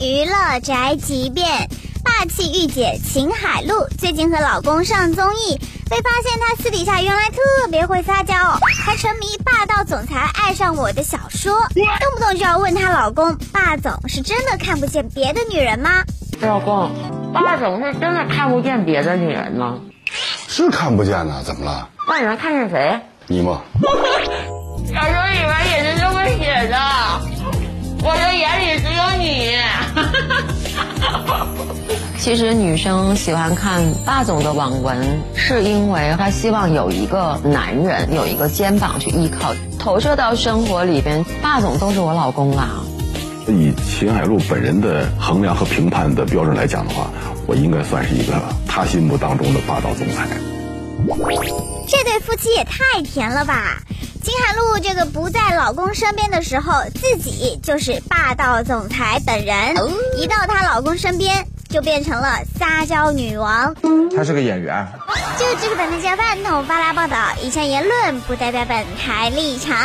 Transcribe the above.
娱乐宅急便，霸气御姐秦海璐最近和老公上综艺，被发现她私底下原来特别会撒娇，还沉迷《霸道总裁爱上我》的小说，动不动就要问她老公：“霸总是真的看不见别的女人吗？”老公，霸总是真的看不见别的女人吗？是看不见呢，怎么了？那你能看见谁？你吗？小说里面也是这么写其实女生喜欢看霸总的网文，是因为她希望有一个男人，有一个肩膀去依靠，投射到生活里边。霸总都是我老公啊。以秦海璐本人的衡量和评判的标准来讲的话，我应该算是一个他心目当中的霸道总裁。这对夫妻也太甜了吧！秦海璐这个不在老公身边的时候，自己就是霸道总裁本人；一到她老公身边，就变成了撒娇女王。她是个演员。就这个本台加饭桶发来报道，以上言论不代表本台立场。